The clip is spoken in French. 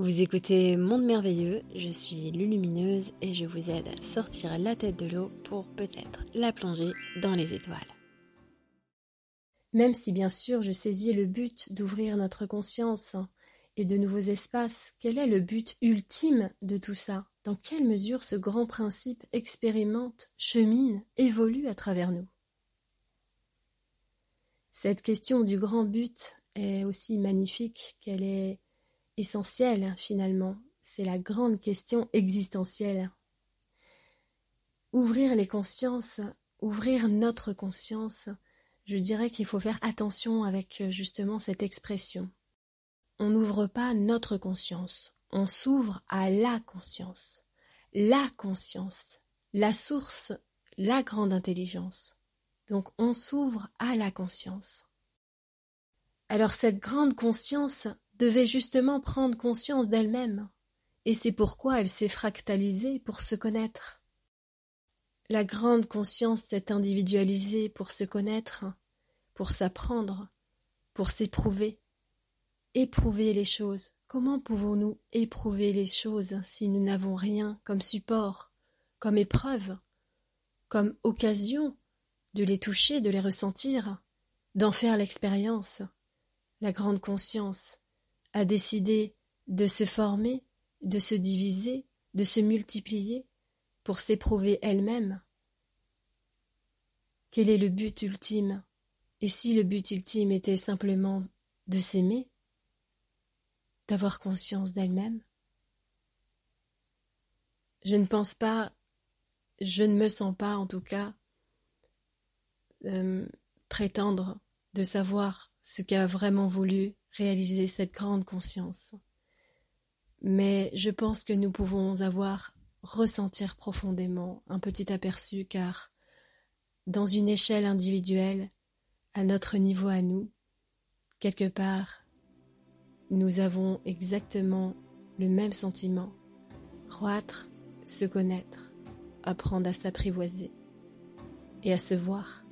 Vous écoutez Monde Merveilleux, je suis Lulumineuse et je vous aide à sortir la tête de l'eau pour peut-être la plonger dans les étoiles. Même si bien sûr je saisis le but d'ouvrir notre conscience et de nouveaux espaces, quel est le but ultime de tout ça? Dans quelle mesure ce grand principe expérimente, chemine, évolue à travers nous? Cette question du grand but est aussi magnifique qu'elle est essentielle finalement. C'est la grande question existentielle. Ouvrir les consciences, ouvrir notre conscience, je dirais qu'il faut faire attention avec justement cette expression. On n'ouvre pas notre conscience, on s'ouvre à la conscience. La conscience, la source, la grande intelligence. Donc on s'ouvre à la conscience. Alors cette grande conscience devait justement prendre conscience d'elle-même, et c'est pourquoi elle s'est fractalisée pour se connaître. La grande conscience s'est individualisée pour se connaître, pour s'apprendre, pour s'éprouver. Éprouver les choses. Comment pouvons-nous éprouver les choses si nous n'avons rien comme support, comme épreuve, comme occasion de les toucher, de les ressentir, d'en faire l'expérience? La grande conscience, a décidé de se former, de se diviser, de se multiplier pour s'éprouver elle-même. Quel est le but ultime? Et si le but ultime était simplement de s'aimer, d'avoir conscience d'elle-même? Je ne pense pas, je ne me sens pas en tout cas euh, prétendre de savoir ce qu'a vraiment voulu réaliser cette grande conscience. Mais je pense que nous pouvons avoir ressentir profondément un petit aperçu car dans une échelle individuelle, à notre niveau à nous, quelque part, nous avons exactement le même sentiment, croître, se connaître, apprendre à s'apprivoiser et à se voir